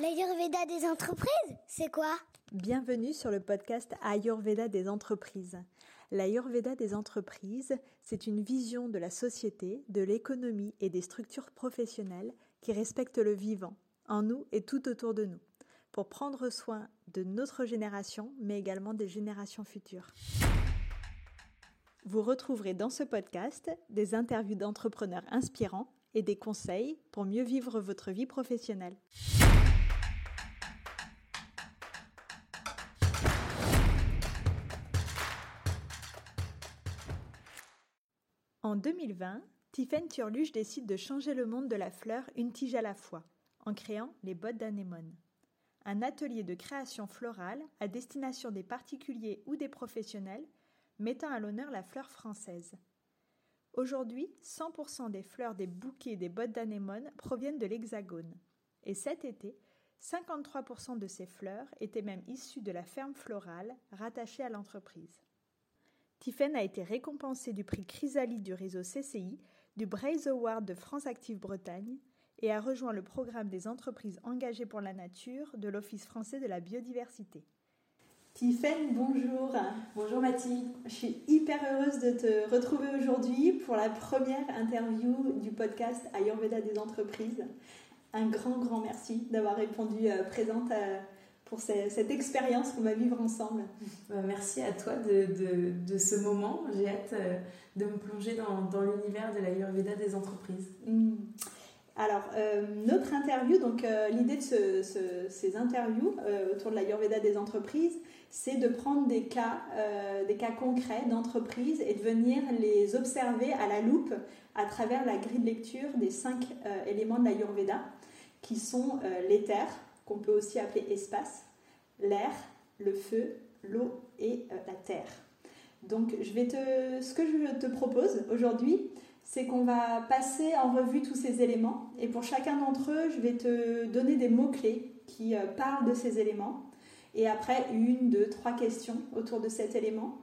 L'Ayurveda des entreprises, c'est quoi? Bienvenue sur le podcast Ayurveda des entreprises. L'Ayurveda des entreprises, c'est une vision de la société, de l'économie et des structures professionnelles qui respectent le vivant, en nous et tout autour de nous, pour prendre soin de notre génération, mais également des générations futures. Vous retrouverez dans ce podcast des interviews d'entrepreneurs inspirants et des conseils pour mieux vivre votre vie professionnelle. En 2020, Tiffaine Turluche décide de changer le monde de la fleur une tige à la fois, en créant les bottes d'anémone. Un atelier de création florale à destination des particuliers ou des professionnels, mettant à l'honneur la fleur française. Aujourd'hui, 100% des fleurs des bouquets des bottes d'anémone proviennent de l'Hexagone. Et cet été, 53% de ces fleurs étaient même issues de la ferme florale rattachée à l'entreprise. Tiffen a été récompensée du prix Chrysalide du réseau CCI, du Braze Award de France Active Bretagne et a rejoint le programme des entreprises engagées pour la nature de l'Office français de la biodiversité. Tiffen, bonjour. Bonjour Mathilde. Je suis hyper heureuse de te retrouver aujourd'hui pour la première interview du podcast Ayurveda des entreprises. Un grand, grand merci d'avoir répondu euh, présente à pour cette expérience qu'on va vivre ensemble. Bah, merci à toi de, de, ce moment. J'ai hâte euh, de me plonger dans, dans l'univers de l'Ayurveda des entreprises. Hmm. Alors, euh, notre interview, donc euh, l'idée de ce, ces interviews autour de l'Ayurveda des entreprises, c'est de prendre des cas, des cas concrets d'entreprises et de venir les observer à la loupe à travers la grille de lecture des cinq éléments de l'Ayurveda, qui sont l'éther, qu'on peut aussi appeler espace, l'air, le feu, l'eau et euh, la terre. Donc je vais te, ce que je te propose aujourd'hui, c'est qu'on va passer en revue tous ces éléments et pour chacun d'entre eux, je vais te donner des mots-clés qui euh, parlent de ces éléments et après une, deux, trois questions autour de cet élément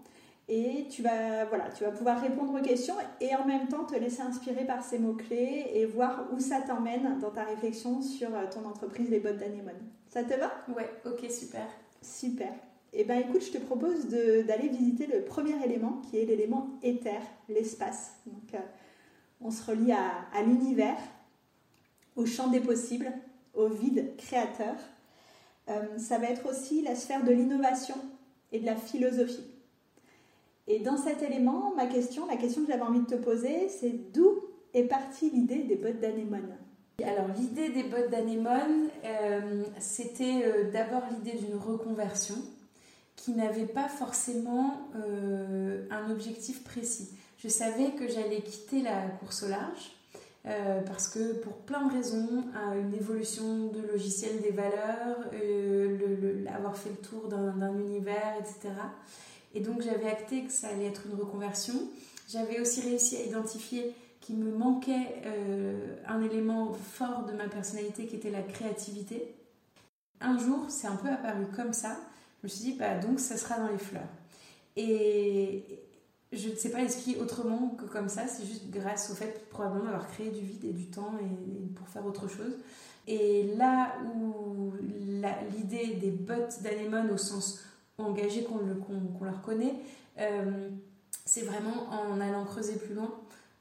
et tu vas, voilà, tu vas pouvoir répondre aux questions et en même temps te laisser inspirer par ces mots-clés et voir où ça t'emmène dans ta réflexion sur euh, ton entreprise Les Bottes d'Anémone. Ça te va? Ouais, ok, super. Super. Et eh ben écoute, je te propose d'aller visiter le premier élément qui est l'élément éther, l'espace. Donc euh, on se relie à, à l'univers, au champ des possibles, au vide créateur. Euh, ça va être aussi la sphère de l'innovation et de la philosophie. Et dans cet élément, ma question, la question que j'avais envie de te poser, c'est d'où est partie l'idée des bottes d'anémone? Alors l'idée des bottes d'anémone, euh, c'était euh, d'abord l'idée d'une reconversion qui n'avait pas forcément euh, un objectif précis. Je savais que j'allais quitter la course au large parce que pour plein de raisons, une évolution de logiciel des valeurs, le, avoir fait le tour d'un univers, etc. Et donc j'avais acté que ça allait être une reconversion. J'avais aussi réussi à identifier qu'il me manquait euh, un élément fort de ma personnalité qui était la créativité. Un jour, c'est un peu apparu comme ça. Je me suis dit, bah, donc ça sera dans les fleurs. Et je ne sais pas expliquer autrement que comme ça, c'est juste grâce au fait probablement d'avoir créé du vide et du temps et, pour faire autre chose. Et là où l'idée des bottes d'anémone au sens engagé qu'on le, leur connaît, euh, c'est vraiment en allant creuser plus loin.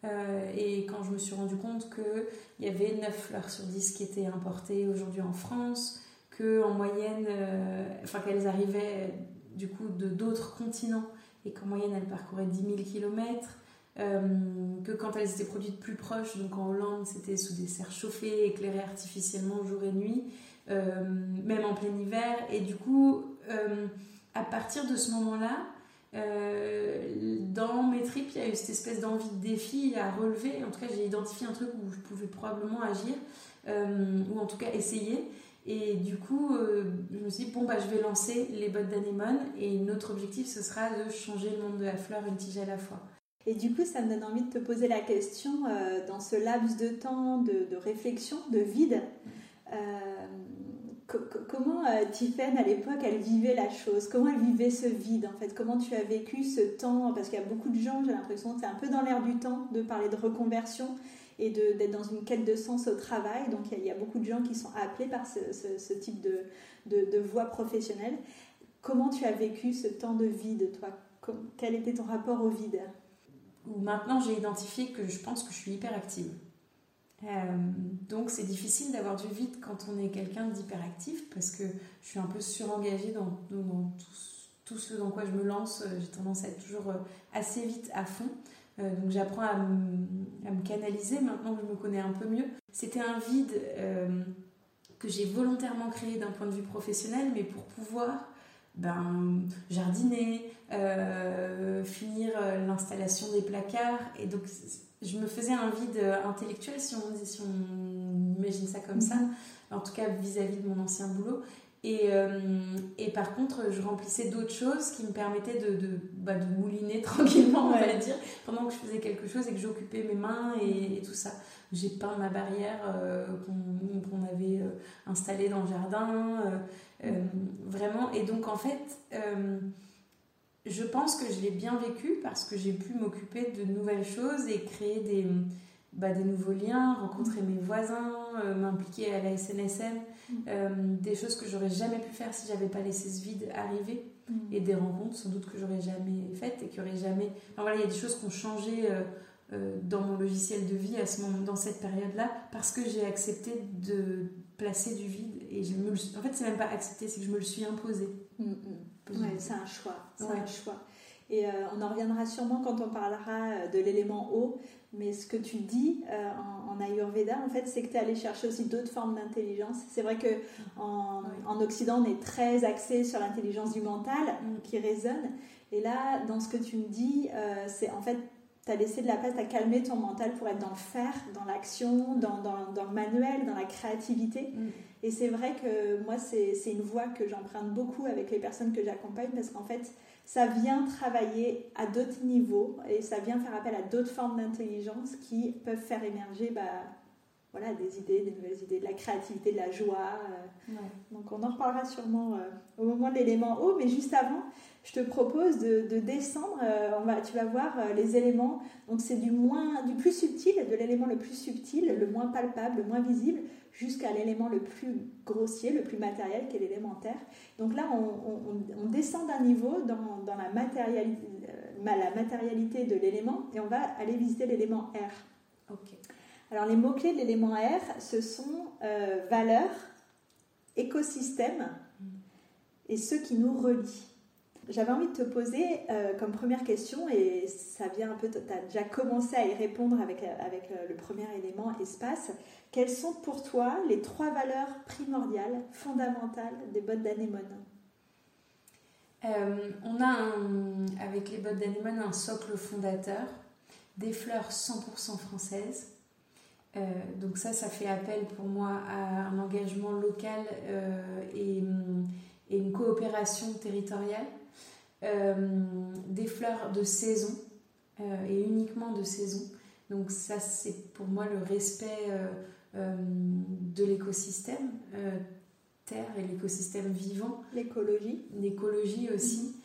Euh, et quand je me suis rendu compte qu'il y avait 9 fleurs sur 10 qui étaient importées aujourd'hui en France, que en moyenne, euh, enfin qu'elles arrivaient du coup de d'autres continents et qu'en moyenne elles parcouraient 10 000 km, que quand elles étaient produites plus proches, donc en Hollande c'était sous des serres chauffées, éclairées artificiellement jour et nuit, même en plein hiver, et du coup à partir de ce moment-là, euh, dans mes tripes, il y a eu cette espèce d'envie de défi à relever. En tout cas, j'ai identifié un truc où je pouvais probablement agir, euh, ou en tout cas essayer. Et du coup, euh, je me suis dit, bon, bah, je vais lancer les bottes d'anémone. Et notre objectif, ce sera de changer le monde de la fleur une tige à la fois. Et du coup, ça me donne envie de te poser la question, dans ce laps de temps de, de réflexion, de vide, comment euh, à l'époque elle vivait la chose? Comment elle vivait ce vide en fait? Comment tu as vécu ce temps? Parce qu'il y a beaucoup de gens, j'ai l'impression c'est un peu dans l'air du temps de parler de reconversion et d'être dans une quête de sens au travail. Donc il y, a beaucoup de gens qui sont appelés par ce, type de, de, voie professionnelle. Comment tu as vécu ce temps de vide, toi? Quel était ton rapport au vide? Maintenant, j'ai identifié que je pense que je suis hyper active. Euh, donc c'est difficile d'avoir du vide quand on est quelqu'un d'hyperactif parce que je suis un peu surengagée dans, tout, ce dans quoi je me lance. Euh, j'ai tendance à être toujours euh, assez vite à fond. donc j'apprends à, me canaliser maintenant que je me connais un peu mieux. C'était un vide que j'ai volontairement créé d'un point de vue professionnel, mais pour pouvoir ben, jardiner, finir l'installation des placards. Et donc je me faisais un vide intellectuel, si on, si on imagine ça comme ça, en tout cas vis-à-vis de mon ancien boulot. Et, euh, et par contre, je remplissais d'autres choses qui me permettaient de, de, bah, de mouliner tranquillement, on va dire, pendant que je faisais quelque chose et que j'occupais mes mains et, tout ça. J'ai peint ma barrière euh, qu'on avait euh, installée dans le jardin, vraiment. Et donc, en fait, je pense que je l'ai bien vécu parce que j'ai pu m'occuper de nouvelles choses et créer des, bah, des nouveaux liens, rencontrer mes voisins, euh, m'impliquer à la SNSM, mm. euh, des choses que j'aurais jamais pu faire si j'avais pas laissé ce vide arriver mm. et des rencontres sans doute que j'aurais jamais faites et qui auraient jamais. Enfin, voilà, il y a des choses qui ont changé euh, dans mon logiciel de vie à ce moment, dans cette période-là parce que j'ai accepté de placer du vide et je me en fait c'est même pas accepté, c'est que je me le suis imposé. Mm, Ouais, c'est un choix. C'est un choix. Et euh, on en reviendra sûrement quand on parlera euh, de l'élément eau. Mais ce que tu dis euh, en, Ayurveda, en fait, c'est que tu es allé chercher aussi d'autres formes d'intelligence. C'est vrai que en, en, Occident, on est très axé sur l'intelligence du mental mm. qui résonne. Et là, dans ce que tu me dis, c'est en fait, tu as laissé de la place, tu as calmé ton mental pour être dans le faire, dans l'action, dans, dans, dans, le manuel, dans la créativité. Mm. Et c'est vrai que moi, c'est une voie que j'emprunte beaucoup avec les personnes que j'accompagne parce qu'en fait, ça vient travailler à d'autres niveaux et ça vient faire appel à d'autres formes d'intelligence qui peuvent faire émerger bah, voilà, des idées, des nouvelles idées, de la créativité, de la joie. Euh. Donc on en reparlera sûrement euh, au moment de l'élément haut, mais juste avant, je te propose de, descendre. Euh, on va, tu vas voir les éléments. Donc c'est du moins, du plus subtil, de l'élément le plus subtil, le moins palpable, le moins visible, jusqu'à l'élément le plus grossier, le plus matériel, qui est l'élémentaire. Donc là, on, descend d'un niveau dans, dans la, matérialité, euh, la matérialité de l'élément et on va aller visiter l'élément R. Ok. Alors les mots-clés de l'élément R, ce sont euh, valeur, écosystème mm. et ce qui nous relie. J'avais envie de te poser euh, comme première question, et ça vient un peu, tu as déjà commencé à y répondre avec, avec le premier élément, espace. Quelles sont pour toi les trois valeurs primordiales, fondamentales des bottes d'anémone? Euh, On a avec les bottes d'anémone un socle fondateur, des fleurs 100% françaises. Euh, donc ça, ça fait appel pour moi à un engagement local et, une coopération territoriale. Euh, des fleurs de saison euh, et uniquement de saison. Donc ça, c'est pour moi le respect euh, de l'écosystème terre et l'écosystème vivant. L'écologie. L'écologie aussi.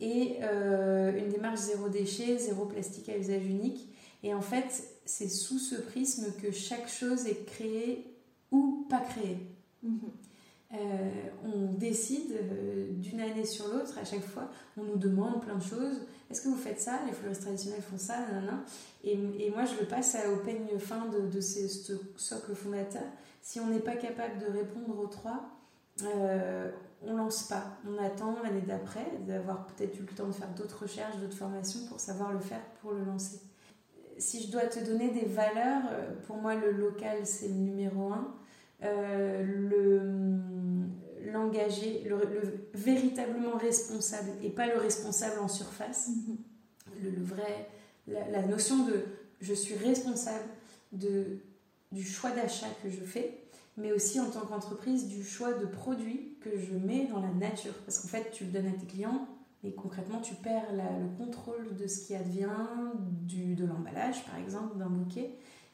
et une démarche zéro déchet, zéro plastique à usage unique. Et en fait, c'est sous ce prisme que chaque chose est créée ou pas créée. Mhm. Euh, on décide euh, d'une année sur l'autre, à chaque fois, on nous demande plein de choses. Est-ce que vous faites ça? Les fleuristes traditionnels font ça, Et, et, moi, je le passe au peigne fin de, de ce socle fondateur. Si on n'est pas capable de répondre aux trois, euh, on lance pas. On attend l'année d'après d'avoir peut-être eu le temps de faire d'autres recherches, d'autres formations pour savoir le faire pour le lancer. Si je dois te donner des valeurs, pour moi, le local, c'est le numéro un. Le l'engagé, le, véritablement responsable et pas le responsable en surface. Mhm. le, vrai, la, notion de je suis responsable de, du choix d'achat que je fais, mais aussi en tant qu'entreprise du choix de produits que je mets dans la nature. Parce qu'en fait, tu le donnes à tes clients, mais concrètement, tu perds le contrôle de ce qui advient, du, de l'emballage, par exemple, d'un bouquet.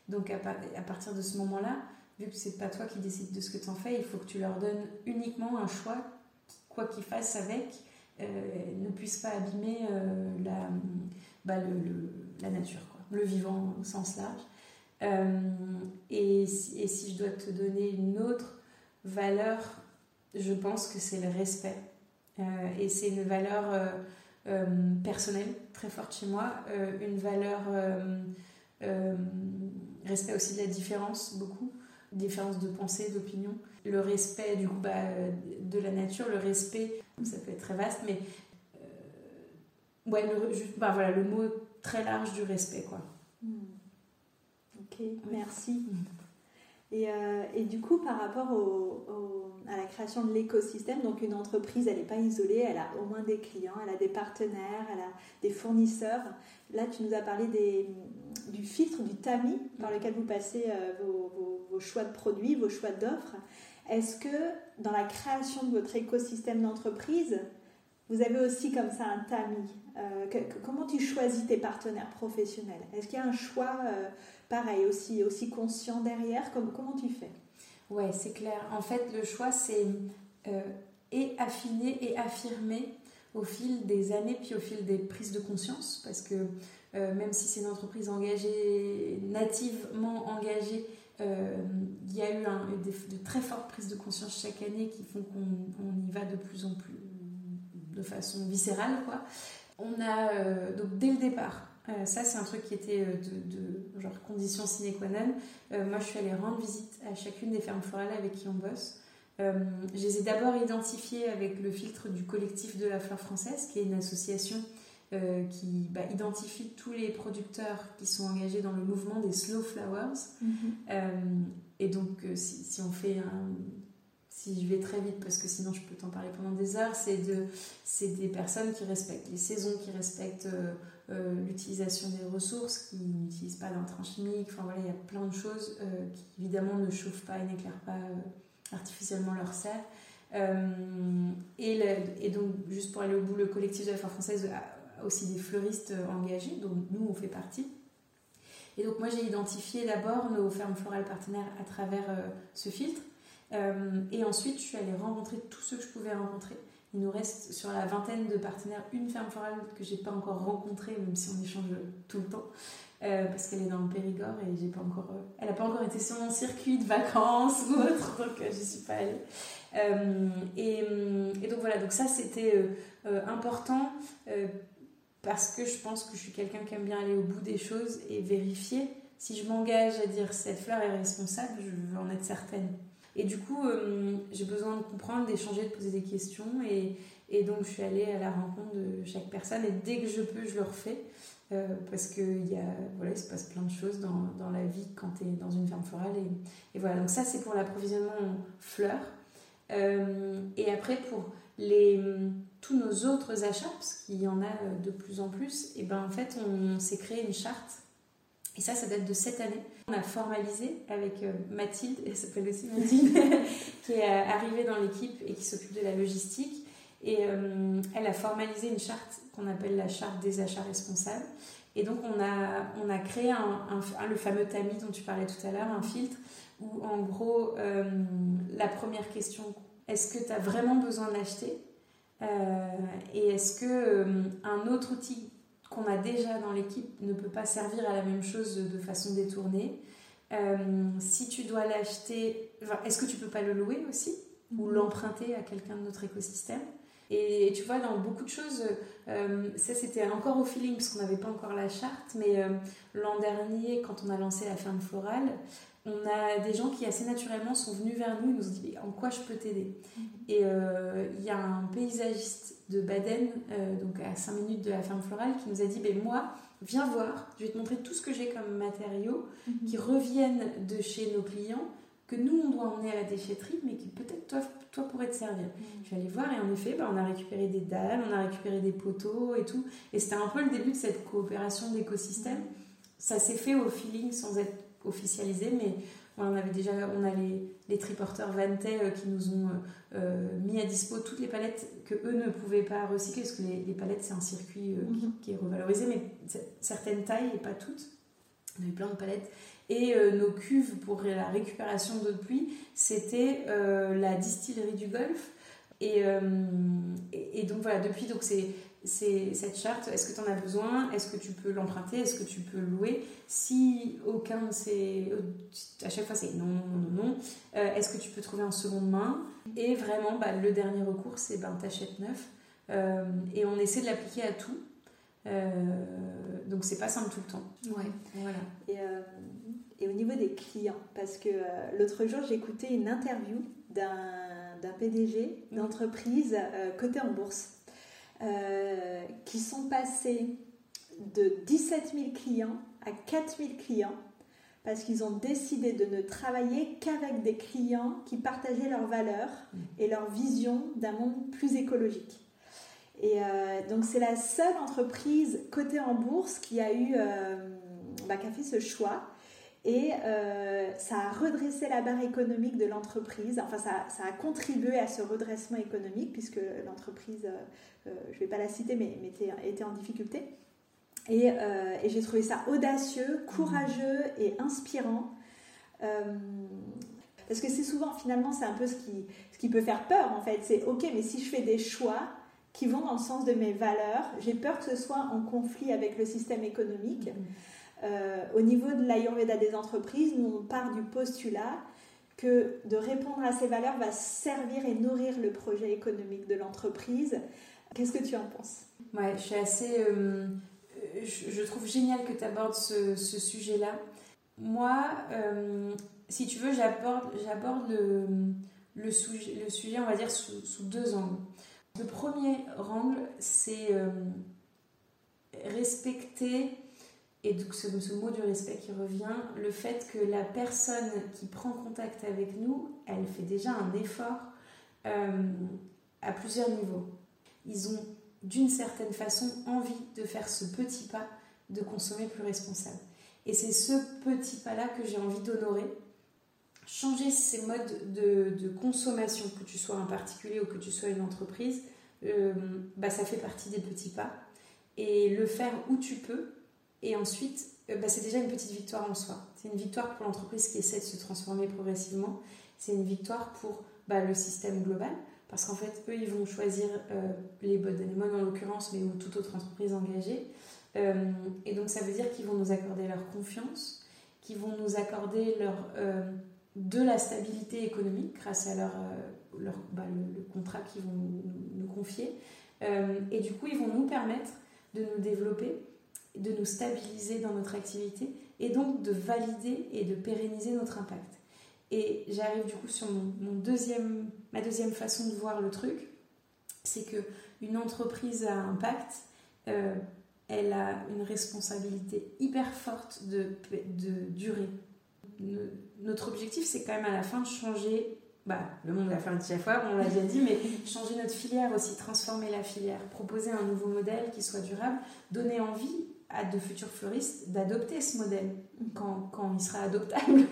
Donc à, à partir de ce moment-là, vu que c'est pas toi qui décides de ce que tu en fais, il faut que tu leur donnes uniquement un choix, quoi qu'ils fassent avec, euh, ne puisse pas abîmer euh, la, bah, le, la nature, quoi, le vivant au sens large. et, et, si je dois te donner une autre valeur, je pense que c'est le respect. et c'est une valeur personnelle très forte chez moi, une valeur respect aussi de la différence, beaucoup, différence de pensée, d'opinion, le respect du coup bah, de la nature, le respect, ça peut être très vaste, mais euh, ouais, le, juste, bah, voilà, le mot très large du respect quoi. Hmm. Ok, merci. Et, euh, et, du coup, par rapport au, à la création de l'écosystème, donc une entreprise, elle n'est pas isolée, elle a au moins des clients, elle a des partenaires, elle a des fournisseurs. Là, tu nous as parlé des, du filtre, du tamis par lequel vous passez euh, vos, choix de produits, vos choix d'offres. Est-ce que dans la création de votre écosystème d'entreprise, vous avez aussi comme ça un tamis euh, Comment tu choisis tes partenaires professionnels? Est-ce qu'il y a un choix euh, pareil, aussi, aussi conscient derrière? Comment tu fais? Ouais, c'est clair. En fait, le choix, c'est et affiner et affirmer au fil des années, puis au fil des prises de conscience, parce que euh, même si c'est une entreprise engagée, nativement engagée, euh, il y a eu de très fortes prises de conscience chaque année qui font qu'on y va de plus en plus de façon viscérale. Quoi. On a, euh, donc dès le départ, ça c'est un truc qui était de, genre condition sine qua non, moi je suis allée rendre visite à chacune des fermes florales avec qui on bosse. Je les ai d'abord identifiées avec le filtre du collectif de la fleur française, qui est une association euh, qui bah, identifie tous les producteurs qui sont engagés dans le mouvement des slow flowers. Mhm. Euh, et donc, euh, si, si, on fait un. Si je vais très vite, parce que sinon je peux t'en parler pendant des heures, c'est de, des personnes qui respectent les saisons, qui respectent l'utilisation des ressources, qui n'utilisent pas d'intrants chimiques. Enfin voilà, il y a plein de choses qui évidemment ne chauffent pas et n'éclairent pas artificiellement leur serre. et, et, donc, juste pour aller au bout, le collectif de la Fleur française aussi des fleuristes engagés, dont nous on fait partie. Et donc moi j'ai identifié d'abord nos fermes florales partenaires à travers euh, ce filtre. Euh, et ensuite je suis allée rencontrer tous ceux que je pouvais rencontrer. Il nous reste sur la vingtaine de partenaires une ferme florale que j'ai pas encore rencontrée, même si on échange tout le temps. Euh, parce qu'elle est dans le Périgord et j'ai pas encore, elle n'a pas encore été sur mon circuit de vacances ou autre, donc j'y suis pas allée. Et, et, donc voilà, donc ça c'était important parce que je pense que je suis quelqu'un qui aime bien aller au bout des choses et vérifier. Si je m'engage à dire cette fleur est responsable, je veux en être certaine. Et du coup, euh, j'ai besoin de comprendre, d'échanger, de poser des questions. Et, et, donc, je suis allée à la rencontre de chaque personne. Et dès que je peux, je le refais. Euh, parce qu'il voilà, il se passe plein de choses dans, dans la vie quand tu es dans une ferme florale. Et, voilà, donc ça, c'est pour l'approvisionnement en fleurs. Euh, et après, pour les, tous nos autres achats, parce qu'il y en a euh, de plus en plus, et ben en fait on s'est créé une charte. Et ça, ça date de cette année. On a formalisé avec euh, Mathilde, elle s'appelle aussi Mathilde, qui est arrivée dans l'équipe et qui s'occupe de la logistique. Et elle a formalisé une charte qu'on appelle la charte des achats responsables. Et donc on a, on a créé un, le fameux tamis dont tu parlais tout à l'heure, un filtre, où en gros la première question est-ce que tu as vraiment besoin d'acheter? Euh, Et est-ce que euh, un autre outil qu'on a déjà dans l'équipe ne peut pas servir à la même chose de façon détournée? Euh, Si tu dois l'acheter, est-ce que tu peux pas le louer aussi? Ou mhm. l'emprunter à quelqu'un de notre écosystème? Et tu vois, dans beaucoup de choses, ça c'était encore au feeling parce qu'on n'avait pas encore la charte, mais l'an dernier, quand on a lancé la ferme florale, on a des gens qui assez naturellement sont venus vers nous et nous ont dit en quoi je peux t'aider? Mhm. Et euh, il y a un paysagiste de Baden, euh, donc à 5 minutes de la ferme florale, qui nous a dit ben moi, viens voir, je vais te montrer tout ce que j'ai comme matériaux mhm. qui reviennent de chez nos clients, que nous on doit emmener à la déchetterie, mais qui peut-être toi, toi pourrait te servir. Mhm. Je suis allée voir et en effet, ben, on a récupéré des dalles, on a récupéré des poteaux et tout. Et c'était un peu le début de cette coopération d'écosystème. Ça s'est fait au feeling sans être officialisé, mais on avait déjà, on a les, les triporteurs Vantay euh, qui nous ont euh, euh, mis à dispo toutes les palettes que eux ne pouvaient pas recycler, parce que les, palettes c'est un circuit mhm. qui, est revalorisé, mais certaines tailles et pas toutes. On avait plein de palettes. Et nos cuves pour la récupération d'eau de pluie, c'était la distillerie du Golfe. Et, et, donc voilà, depuis, donc c'est c'est cette charte, est-ce que tu en as besoin? Est-ce que tu peux l'emprunter? Est-ce que tu peux louer? Si aucun, c'est à chaque fois c'est non, non, non, non. Euh, est-ce que tu peux trouver en seconde main? Et vraiment, bah, le dernier recours, c'est ben t'achètes neuf. Euh, et on essaie de l'appliquer à tout. Euh, donc c'est pas simple tout le temps. Ouais. Voilà. Et, et, au niveau des clients, parce que l'autre jour écouté une interview d'un PDG d'entreprise cotée en bourse euh, qui sont passés de 17 000 clients à 4 000 clients parce qu'ils ont décidé de ne travailler qu'avec des clients qui partageaient leurs valeurs et leur vision d'un monde plus écologique. Et euh, donc c'est la seule entreprise cotée en bourse qui a eu, euh, bah, qui a fait ce choix. Et ça a redressé la barre économique de l'entreprise. Enfin, ça, ça, a contribué à ce redressement économique puisque l'entreprise euh, je ne vais pas la citer, mais, était, en difficulté. Euh, et, j'ai trouvé ça audacieux, courageux et inspirant. Euh, parce que c'est souvent, finalement, c'est un peu ce qui, ce qui peut faire peur, en fait. C'est, ok, mais si je fais des choix qui vont dans le sens de mes valeurs, j'ai peur que ce soit en conflit avec le système économique. Mm. au niveau de l'Ayurveda des entreprises, nous, on part du postulat que de répondre à ces valeurs va servir et nourrir le projet économique de l'entreprise Qu'est-ce que tu en penses? Ouais, je suis assez. Euh, je, trouve génial que tu abordes ce, sujet-là. Moi, euh, si tu veux, j'aborde, le, sujet, le sujet, on va dire, sous, deux angles. Le premier angle, c'est euh, respecter, et donc ce, ce, mot du respect qui revient, le fait que la personne qui prend contact avec nous, elle fait déjà un effort à plusieurs niveaux ils ont d'une certaine façon envie de faire ce petit pas de consommer plus responsable. Et c'est ce petit pas-là que j'ai envie d'honorer. Changer ces modes de, consommation, que tu sois un particulier ou que tu sois une entreprise, euh, bah, ça fait partie des petits pas. Et le faire où tu peux, et ensuite, euh, bah, c'est déjà une petite victoire en soi. C'est une victoire pour l'entreprise qui essaie de se transformer progressivement. C'est une victoire pour bah, le système global parce qu'en fait, eux, ils vont choisir euh, les bottes d'anémone en l'occurrence, mais ou toute autre entreprise engagée. Euh, et donc, ça veut dire qu'ils vont nous accorder leur confiance, qu'ils vont nous accorder leur, euh, de la stabilité économique grâce à leur bah, le, contrat qu'ils vont nous, confier. et du coup, ils vont nous permettre de nous développer, de nous stabiliser dans notre activité et donc de valider et de pérenniser notre impact. Et j'arrive du coup sur mon, deuxième, ma deuxième façon de voir le truc, c'est que une entreprise à impact, euh, elle a une responsabilité hyper forte de, de durée. notre objectif, c'est quand même à la fin de changer bah, le monde à la fin de chaque fois, on l'a déjà dit, mais changer notre filière aussi, transformer la filière, proposer un nouveau modèle qui soit durable, donner envie à de futurs fleuristes d'adopter ce modèle quand, quand, il sera adoptable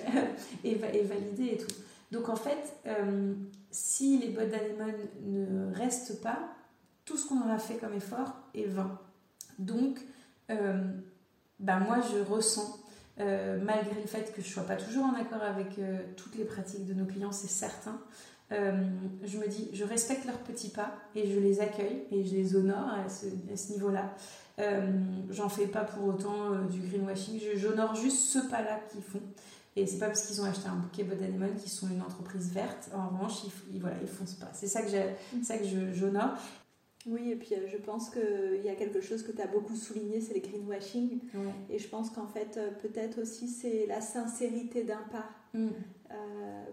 et, et, validé et tout. Donc en fait, euh, si les bottes d'anémone ne restent pas, tout ce qu'on aura fait comme effort est vain. Donc, ben moi je ressens, euh, malgré le fait que je ne sois pas toujours en accord avec toutes les pratiques de nos clients, c'est certain, je me dis, je respecte leurs petits pas et je les accueille et je les honore à ce niveau-là. Euh, j'en fais pas pour autant euh, du greenwashing, j'honore juste ce pas-là qu'ils font. Et c'est pas parce qu'ils ont acheté un bouquet Bodanemon qu'ils sont une entreprise verte. En revanche, ils, voilà, ils foncent pas. C'est ça que j'honore. Oui, et puis euh, je pense qu'il y a quelque chose que tu as beaucoup souligné, c'est les greenwashing. Et je pense qu'en fait, peut-être aussi, c'est la sincérité d'un pas. Mm.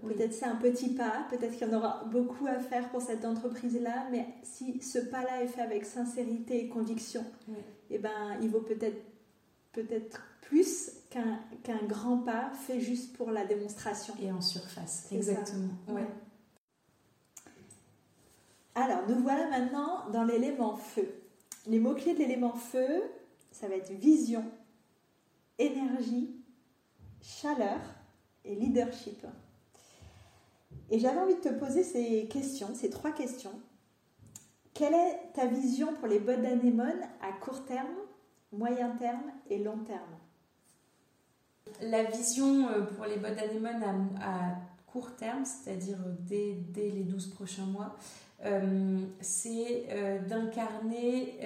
Peut-être c'est un petit pas, peut-être qu'il y en aura beaucoup à faire pour cette entreprise-là, mais si ce pas-là est fait avec sincérité et conviction, eh ben, il vaut peut-être peut-être plus qu'un grand pas fait juste pour la démonstration. Et en surface, exactement. Ouais. Alors, nous voilà maintenant dans l'élément feu. Les mots-clés de l'élément feu, ça va être vision, énergie, chaleur leadership. Et j'avais envie de te poser ces questions, ces trois questions. Quelle est ta vision pour les bottes d'anémone à court terme, moyen terme et long terme? La vision euh, pour les bottes d'anémone à, court terme, c'est-à-dire euh, dès, les 12 prochains mois, c'est d'incarner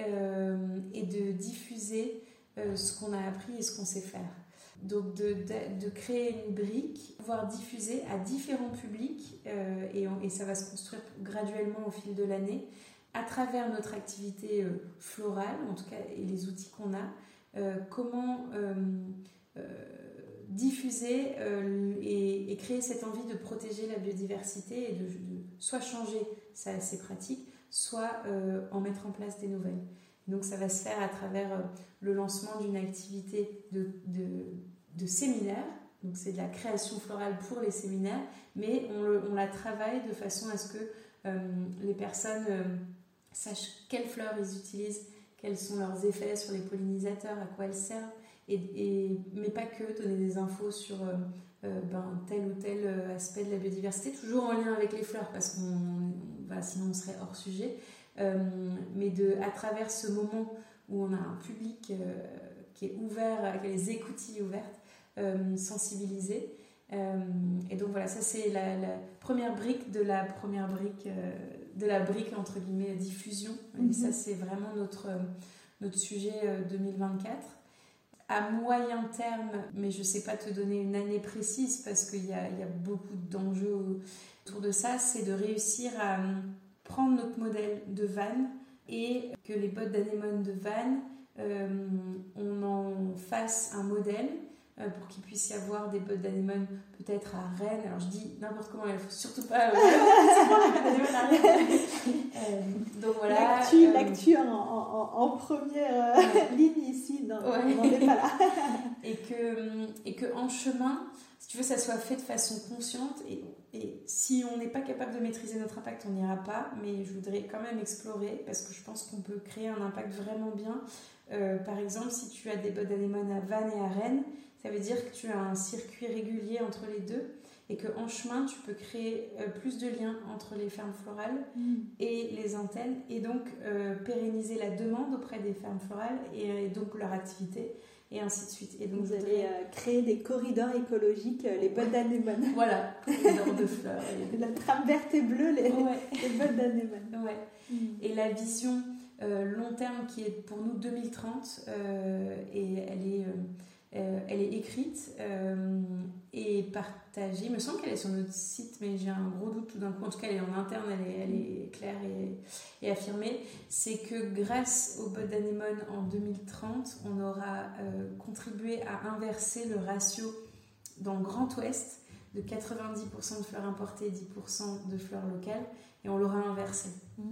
et de diffuser ce qu'on a appris et ce qu'on sait faire. Donc de, créer une brique, voire diffuser à différents publics, et, et, ça va se construire graduellement au fil de l'année, à travers notre activité florale, en tout cas, et les outils qu'on a, comment diffuser euh, et, créer cette envie de protéger la biodiversité et de, soit changer ses pratiques, soit euh, en mettre en place des nouvelles. Donc ça va se faire à travers euh, le lancement d'une activité de, de, séminaire. Donc c'est de la création florale pour les séminaires, mais on, la travaille de façon à ce que les personnes sachent quelles fleurs ils utilisent, quels sont leurs effets sur les pollinisateurs, à quoi elles servent, et, mais pas que, donner des infos sur euh, euh, ben, tel ou tel euh, aspect de la biodiversité, toujours en lien avec les fleurs, parce qu'on sinon on serait hors sujet, mais de, à travers ce moment où on a un public qui est ouvert, avec les écoutilles ouvertes, sensibilisé. et donc voilà, ça c'est la, première brique de la première brique, de la brique entre guillemets diffusion. Et ça mhm. c'est vraiment notre, notre sujet 2024 à moyen terme, mais je ne sais pas te donner une année précise parce qu'il y, a, beaucoup d'enjeux autour de ça, c'est de réussir à prendre notre modèle de van et que les bottes d'anémone de van, hum, on en fasse un modèle euh, pour qu'il puisse y avoir des bottes d'anémone peut-être à Rennes. Alors je dis n'importe comment, il ne faut surtout pas euh, euh, donc voilà. L'actu, en, en, première ligne ici, non, on n'est pas là. et, que, et que en chemin, si tu veux, ça soit fait de façon consciente et, et si on n'est pas capable de maîtriser notre impact, on n'ira pas. Mais je voudrais quand même explorer parce que je pense qu'on peut créer un impact vraiment bien. Par exemple, si tu as des bottes d'anémone à Vannes et à Rennes, ça veut dire que tu as un circuit régulier entre les deux et qu'en chemin, tu peux créer euh, plus de liens entre les fermes florales mm. et les antennes et donc euh, pérenniser la demande auprès des fermes florales et, donc leur activité et ainsi de suite. Et donc vous allez euh, créer des corridors écologiques, les bottes d'anémone. Voilà, corridors de fleurs. La trame verte et bleue, les, les bottes d'anémone. Ouais. Mm. Et la vision long terme qui est pour nous 2030 et elle est euh, elle est écrite euh, et partagée. Il me semble qu'elle est sur notre site, mais j'ai un gros doute tout d'un coup. En tout cas, elle est en interne, elle est, elle est claire et, affirmée. C'est que grâce au bot d'anémone en 2030, on aura euh, contribué à inverser le ratio dans le Grand Ouest de 90% de fleurs importées et 10% de fleurs locales, et on l'aura inversé. Mmh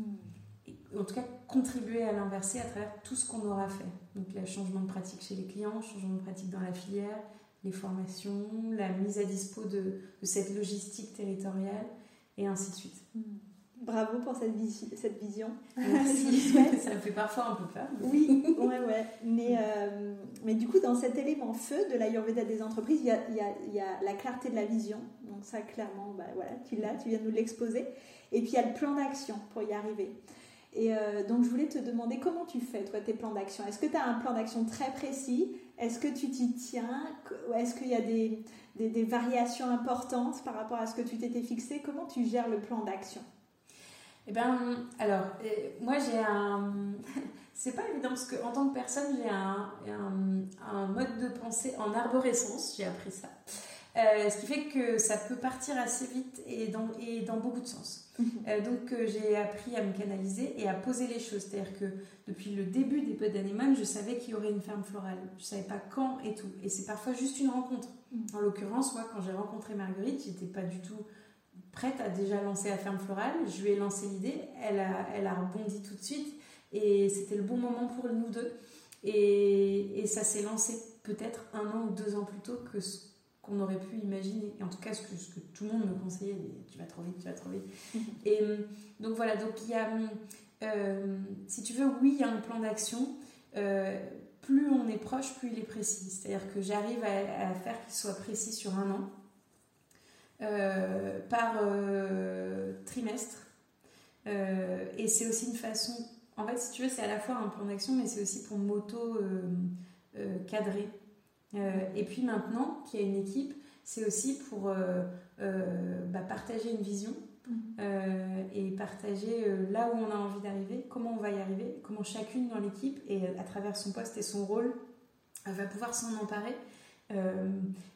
en tout cas contribuer à l'inverser à travers tout ce qu'on aura fait. Donc le changement de pratique chez les clients, changement de pratique dans la filière, les formations, la mise à dispo de, cette logistique territoriale et ainsi de suite. Hmm. Bravo pour cette, cette vision. Merci. ça me fait parfois un peu peur. Oui, ouais, ouais. Mais, euh, mais du coup, dans cet élément feu de l'Ayurveda des entreprises, il y a, y, a, y a, la clarté de la vision. Donc ça, clairement, bah, voilà, tu l'as, tu viens de nous l'exposer. Et puis il y a le plan d'action pour y arriver. Et euh, donc, je voulais te demander comment tu fais, toi, tes plans d'action? Est-ce que tu as un plan d'action très précis? Est-ce que tu t'y tiens? Est-ce qu'il y a des, variations importantes par rapport à ce que tu t'étais fixé? Comment tu gères le plan d'action? Eh bien, alors, euh, moi, j'ai un. C'est pas évident parce qu'en tant que personne, j'ai un, mode de pensée en arborescence, j'ai appris ça. Euh, ce qui fait que ça peut partir assez vite et dans, et dans beaucoup de sens. Euh, donc euh, j'ai appris à me canaliser et à poser les choses. C'est-à-dire que depuis le début des d'anémone, je savais qu'il y aurait une ferme florale. Je savais pas quand et tout. Et c'est parfois juste une rencontre. Mm. En l'occurrence, moi, quand j'ai rencontré Marguerite, j'étais pas du tout prête à déjà lancer la ferme florale. Je lui ai lancé l'idée. Elle a, elle a rebondi tout de suite. Et c'était le bon moment pour nous deux. Et, et ça s'est lancé peut-être un an ou deux ans plus tôt que ce qu'on aurait pu imaginer. Et en tout cas, ce que, ce que tout le monde me conseillait, tu vas trop vite, tu vas trop vite. Et euh, donc voilà, donc il y a, euh, si tu veux, oui, il y a un plan d'action. Euh, plus on est proche, plus il est précis. C'est-à-dire que j'arrive à, faire qu'il soit précis sur un an, par trimestre. et c'est aussi une façon, en fait, si tu veux, c'est à la fois un plan d'action, mais c'est aussi pour m'auto-cadrer. Euh, et puis maintenant qu'il y a une équipe, c'est aussi pour euh, euh, bah, partager une vision mhm. et partager là où on a envie d'arriver, comment on va y arriver, comment chacune dans l'équipe et à travers son poste et son rôle va pouvoir s'en emparer.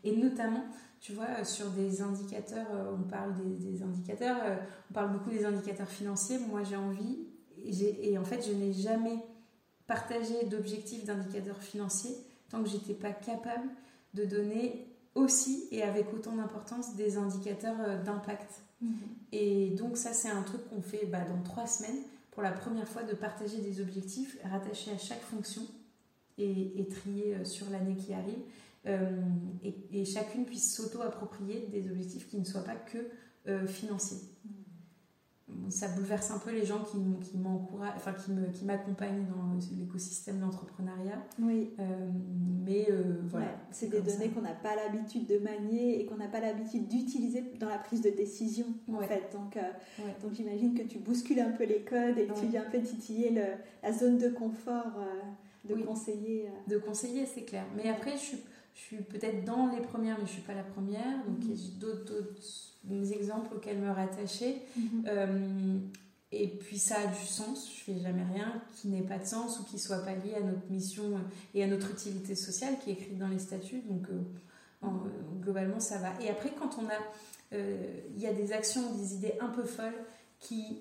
et notamment, tu vois, sur des indicateurs, on parle des, indicateurs, on parle beaucoup des indicateurs financiers. Moi, j'ai envie, et, et en fait, je n'ai jamais partagé d'objectifs d'indicateurs financiers tant que j'étais pas capable de donner aussi et avec autant d'importance des indicateurs euh, d'impact. Mhm. Et donc ça c'est un truc qu'on fait bah, dans trois semaines pour la première fois de partager des objectifs rattachés à chaque fonction et, et triés euh, sur l'année qui arrive euh, et, chacune puisse s'auto-approprier des objectifs qui ne soient pas que financiers. Mhm ça bouleverse un peu les gens qui, qui m'encouragent, enfin qui, me, qui m'accompagnent dans l'écosystème d'entrepreneuriat. Oui. Euh, mais euh, voilà. c'est des données qu'on n'a pas l'habitude de manier et qu'on n'a pas l'habitude d'utiliser dans la prise de décision, en fait. Donc, euh, donc j'imagine que tu bouscules un peu les codes et que tu viens un peu titiller le, la zone de confort de conseiller. De conseiller, c'est clair. Mais après, je suis, je suis peut-être dans les premières, mais je ne suis pas la première. Donc, mm-hmm. j'ai d'autres des exemples auxquels me rattacher. Mhm. Euh, et puis ça a du sens, je fais jamais rien qui n'ait pas de sens ou qui soit pas lié à notre mission et à notre utilité sociale qui est écrite dans les statuts. Donc euh, globalement ça va. Et après quand on a, euh, il y a des actions, des idées un peu folles qui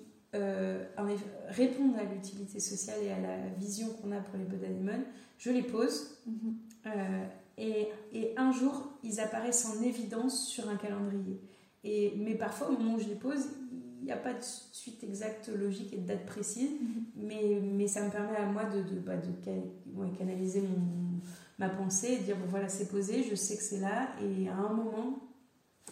répondent à l'utilité sociale et à la vision qu'on a pour les Bodanemon, je les pose. Mhm. Et, et un jour, ils apparaissent en évidence sur un calendrier. Et, mais parfois, au moment où je les pose, il n'y a pas de suite exacte, logique et de date précise, mhm. mais, mais ça me permet à moi de, de, bah, de canaliser mon, ma pensée et de dire bon voilà, c'est posé, je sais que c'est là, et à un moment,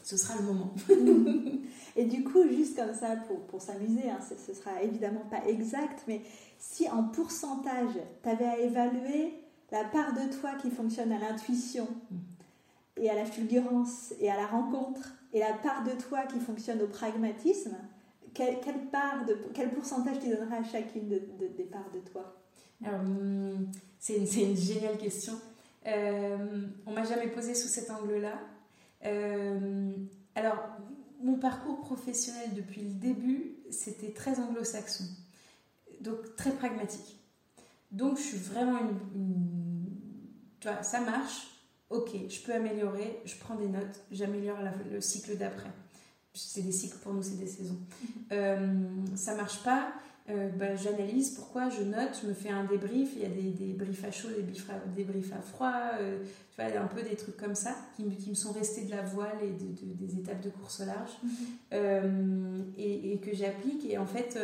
ce sera le moment. et du coup, juste comme ça, pour, pour s'amuser, hein, ce sera évidemment pas exact, mais si en pourcentage, tu avais à évaluer la part de toi qui fonctionne à l'intuition et à la fulgurance et à la rencontre, et la part de toi qui fonctionne au pragmatisme, quelle, part de, quel pourcentage tu donneras à chacune de, des parts de toi? Hum, C'est une, une, géniale question. Euh, on m'a jamais posé sous cet angle-là. Euh, alors, mon parcours professionnel depuis le début, c'était très anglo-saxon, donc très pragmatique. Donc, je suis vraiment une tu vois, ça marche, ok, je peux améliorer, je prends des notes, j'améliore le cycle d'après. C'est des cycles pour nous, c'est des saisons. Mhm. Euh, ça marche pas, euh, bah, j'analyse pourquoi, je note, je me fais un débrief, il y a des, des briefs à chaud, des briefs à, des briefs à froid, euh, tu vois, un peu des trucs comme ça qui, qui, me sont restés de la voile et de, des étapes de course au large mhm. euh, et, et, que j'applique. Et en fait,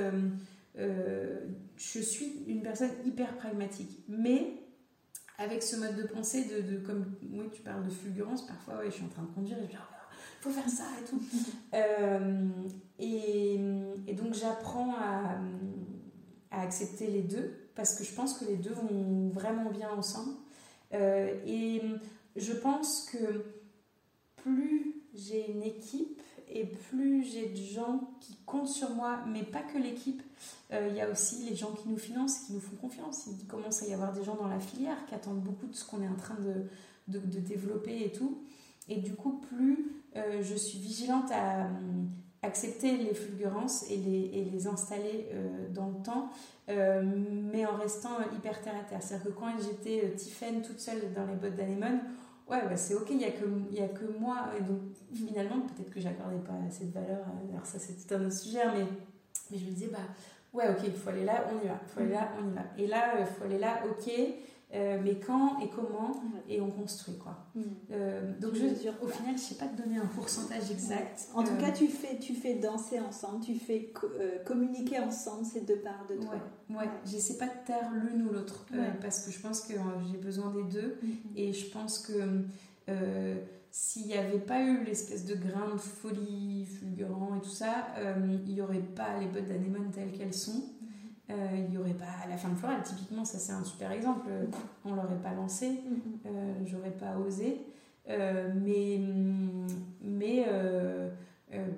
je suis une personne hyper pragmatique. Mais avec ce mode de pensée de, de, comme oui tu parles de fulgurance parfois ouais je suis en train de conduire et je dis oh, faut faire ça et tout euh, et, et, donc j'apprends à, à, accepter les deux parce que je pense que les deux vont vraiment bien ensemble euh, et je pense que plus j'ai une équipe et plus j'ai de gens qui comptent sur moi mais pas que l'équipe euh, il y a aussi les gens qui nous financent, qui nous font confiance. Il commence à y avoir des gens dans la filière qui attendent beaucoup de ce qu'on est en train de, de, développer et tout. Et du coup, plus euh, je suis vigilante à euh, accepter les fulgurances et les, et les installer dans le temps, mais en restant hyper terre à terre. C'est-à-dire que quand j'étais Tiffen toute seule dans les bottes d'anémone, ouais, bah, c'est ok, il n'y a, que, a que moi. Et donc, finalement, peut-être que j'accordais pas assez de valeur. Alors, ça, c'est un autre sujet, mais, mais je me disais, bah, ouais, ok, il faut aller là, on y va. Il faut aller là, on y va. Et là, il faut aller là, ok. Euh, mais quand et comment et on construit quoi. Mm. Euh, donc je, au final je sais pas te donner un pourcentage exact. En tout euh, cas tu fais tu fais danser ensemble, tu fais communiquer ensemble ces deux parts de toi. Ouais, ouais. j'essaie pas de taire l'une ou l'autre parce que je pense que j'ai besoin des deux mm-hmm. et je pense que s'il n'y avait pas eu l'espèce de grain de folie fulgurant et tout ça, il n'y aurait pas les bottes d'anémone telles qu'elles sont. Euh, il n'y aurait pas la fin de florale, typiquement, ça c'est un super exemple. On l'aurait pas lancé, mhm. euh, j'aurais pas osé. mais mais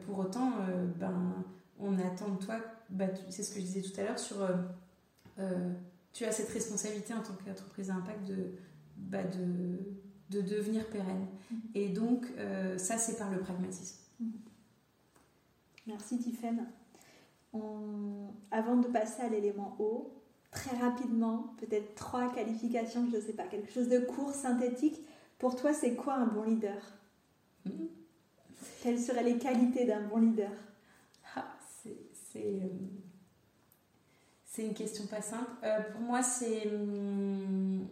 pour autant, ben, on attend de toi, bah, c'est ce que je disais tout à l'heure, sur tu as cette responsabilité en tant qu'entreprise à impact de, bah, de de devenir pérenne. Mhm. Et donc, euh, ça, c'est par le pragmatisme. Mhm. Merci Avant de passer à l'élément O, très rapidement, peut-être trois qualifications, je ne sais pas, quelque chose de court, synthétique. Pour toi, c'est quoi un bon leader? Quelles seraient les qualités d'un bon leader? Ah, euh, C'est une question pas simple. Euh, pour moi, c'est. Hmm,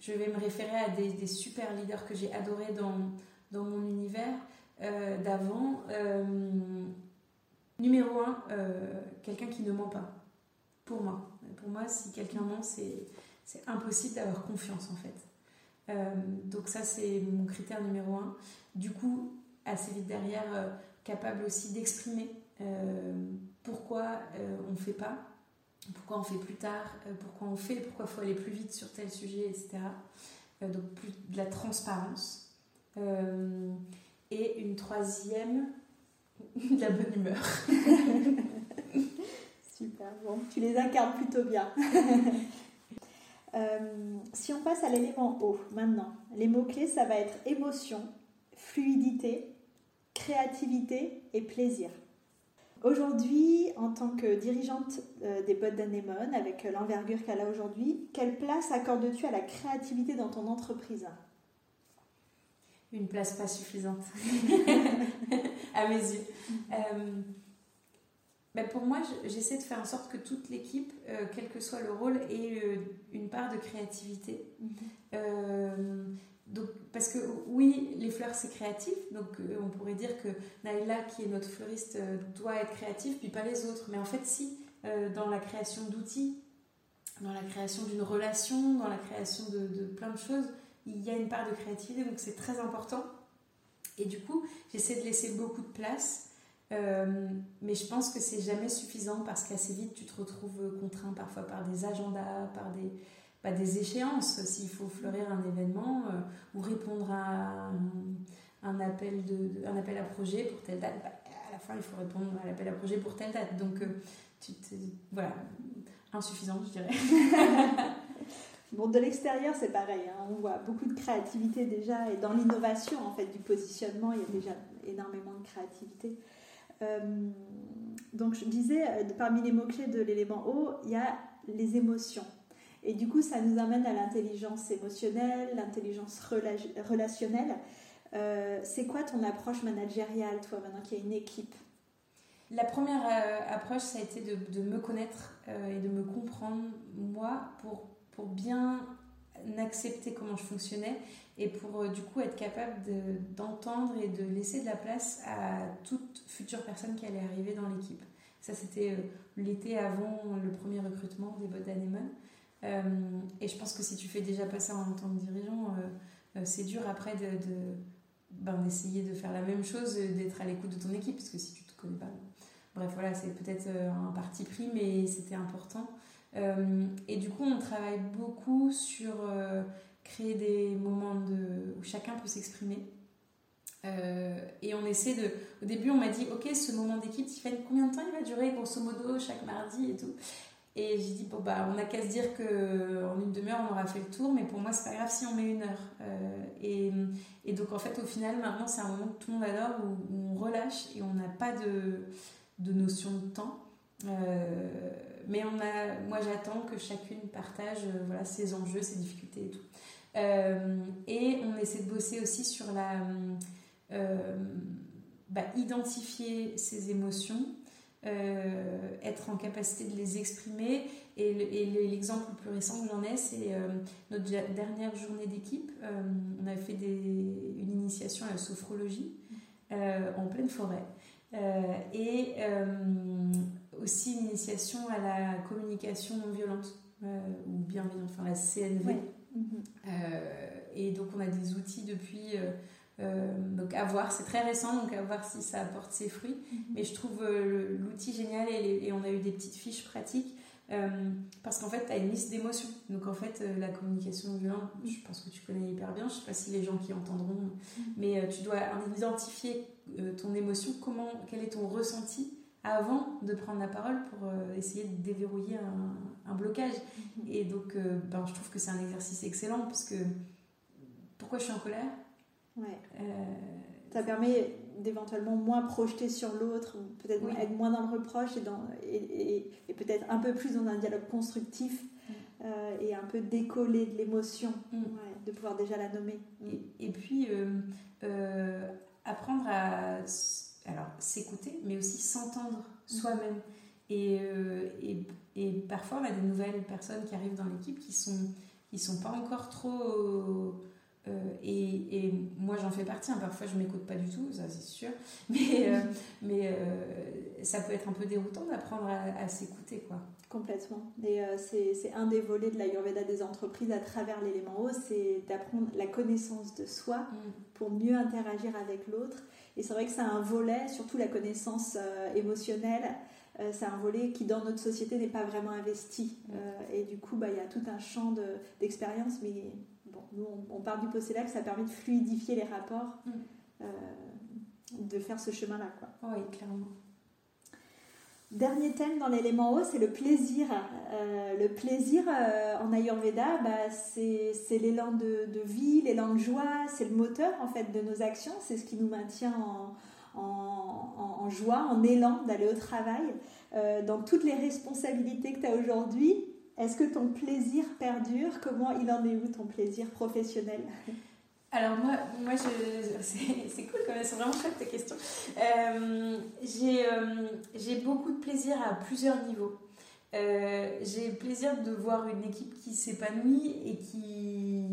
je vais me référer à des, super leaders que j'ai adorés dans, dans mon univers euh, d'avant. Numéro un, quelqu'un qui ne ment pas. Pour moi. Pour moi, si quelqu'un ment, c'est impossible d'avoir confiance en fait. Euh, donc ça, c'est mon critère numéro un. Du coup, assez vite derrière, euh, capable aussi d'exprimer euh, pourquoi on ne fait pas, pourquoi on fait plus tard, pourquoi on fait, pourquoi il faut aller plus vite sur tel sujet, etc. donc plus de la transparence. et une troisième, de la bonne humeur. Super, bon, tu les incarnes plutôt bien. Euh, si on passe à l'élément O maintenant, les mots-clés, ça va être émotion, fluidité, créativité et plaisir. Aujourd'hui, en tant que dirigeante euh, des bottes d'Anémone, avec l'envergure qu'elle a aujourd'hui, quelle place accordes-tu à la créativité dans ton entreprise? Une place pas suffisante, à mes yeux. Euh, bah, pour moi, j'essaie de faire en sorte que toute l'équipe, euh, quel que soit le rôle, ait euh, une part de créativité. Donc, parce que oui, les fleurs c'est créatif, donc on pourrait dire que Naïla, qui est notre fleuriste, doit être créative, puis pas les autres. Mais en fait, si, dans la création d'outils, dans la création d'une relation, dans la création de, de, plein de choses, il y a une part de créativité, donc c'est très important. Et du coup, j'essaie de laisser beaucoup de place euh, mais je pense que c'est jamais suffisant parce qu'assez vite tu te retrouves contraint parfois par des agendas, par des, bah, des échéances. S'il faut fleurir un événement euh, ou répondre à un, appel de, un appel à projet pour telle date, bah, à la fin il faut répondre à l'appel à projet pour telle date. Donc euh, tu te, voilà, insuffisant je dirais. Bon, de l'extérieur, c'est pareil. Hein. On voit beaucoup de créativité déjà, et dans l'innovation en fait du positionnement, il y a déjà énormément de créativité. Euh, donc je disais, euh, parmi les mots-clés de l'élément O, il y a les émotions. Et du coup, ça nous amène à l'intelligence émotionnelle, l'intelligence relationnelle. Euh, c'est quoi ton approche managériale, toi, maintenant qu'il y a une équipe? La première approche, ça a été de me connaître et de me comprendre, moi, pour, pour bien accepter comment je fonctionnais et pour euh, du coup être capable d'entendre et de laisser de la place à toute future personne qui allait arriver dans l'équipe. Ça, c'était euh, l'été avant le premier recrutement des bots d'Anemone. Euh, et je pense que si tu fais déjà pas ça en tant que dirigeant, c'est dur après ben, d'essayer de faire la même chose, d'être à l'écoute de ton équipe, parce que si tu te connais pas. Bref, voilà, c'est peut-être un parti pris, mais c'était important. Et du coup, on travaille beaucoup sur créer des moments où chacun peut s'exprimer. Euh, et on essaie de. Au début, on m'a dit Ok, ce moment d'équipe, Tiffany, combien de temps il va durer, grosso modo, chaque mardi et tout Et j'ai dit Bon, bah, on n'a qu'à se dire qu'en une demi-heure, on aura fait le tour, mais pour moi, c'est pas grave si on met une heure. Euh, et, et, donc, en fait, au final, maintenant, c'est un moment que tout le monde adore, où, on relâche et on n'a pas de, de, notion de temps. Euh, mais on a, moi, j'attends que chacune partage voilà, ses enjeux, ses difficultés et tout. Euh, et on essaie de bosser aussi sur la euh, bah, identifier ses émotions, euh, être en capacité de les exprimer. Et l'exemple le, plus récent que j'en ai, c'est notre dernière journée d'équipe. on avait fait une initiation à la sophrologie en pleine forêt. et aussi une initiation à la communication non violente ou bienveillante, enfin la CNV. Euh, et donc on a des outils depuis. Euh, euh, donc à voir, c'est très récent, donc à voir si ça apporte ses fruits. Mhm. Mais je trouve l'outil génial et, on a eu des petites fiches pratiques parce qu'en fait, tu as une liste d'émotions. Donc en fait, la communication violente, je pense que tu connais hyper bien, je sais pas si les gens qui entendront, mhm. mais tu dois identifier ton émotion, comment, quel est ton ressenti avant de prendre la parole pour essayer de déverrouiller un, un blocage. Mhm. Et donc, euh, ben, je trouve que c'est un exercice excellent parce que pourquoi je suis en colère? Ouais. Euh, ça permet d'éventuellement moins projeter sur l'autre, peut-être être moins dans le reproche et, dans, et, et, peut-être un peu plus dans un dialogue constructif mm. euh, et un peu décoller de l'émotion, mm. de pouvoir déjà la nommer. Et, puis, euh, euh, apprendre à alors s'écouter, mais aussi s'entendre mm. soi-même. Et, et, parfois, on a des nouvelles personnes qui arrivent dans l'équipe qui sont, qui sont pas encore trop euh, et, moi j'en fais partie, hein. parfois je m'écoute pas du tout, ça c'est sûr, mais, euh, mais euh, ça peut être un peu déroutant d'apprendre à, s'écouter. quoi. Complètement. Et c'est un des volets de la l'Ayurveda des entreprises à travers l'élément haut, c'est d'apprendre la connaissance de soi mm. pour mieux interagir avec l'autre. Et c'est vrai que c'est un volet, surtout la connaissance émotionnelle, c'est un volet qui dans notre société n'est pas vraiment investi. Mm. et du coup, bah, il y a tout un champ d'expérience, mais nous, on, part du que ça permet de fluidifier les rapports, mm. euh, de faire ce chemin-là. Oui, clairement. Dernier thème dans l'élément haut, c'est le plaisir. Euh, le plaisir euh, en Ayurveda, bah, c'est l'élan de, vie, l'élan de joie, c'est le moteur en fait de nos actions, c'est ce qui nous maintient en, en, en joie, en élan d'aller au travail. dans toutes les responsabilités que tu as aujourd'hui, est-ce que ton plaisir perdure? Comment il en est où ton plaisir professionnel? Alors moi, moi c'est cool quand même, c'est vraiment chouette ta question. Euh, euh, j'ai beaucoup de plaisir à plusieurs niveaux. Euh, j'ai le plaisir de voir une équipe qui s'épanouit et qui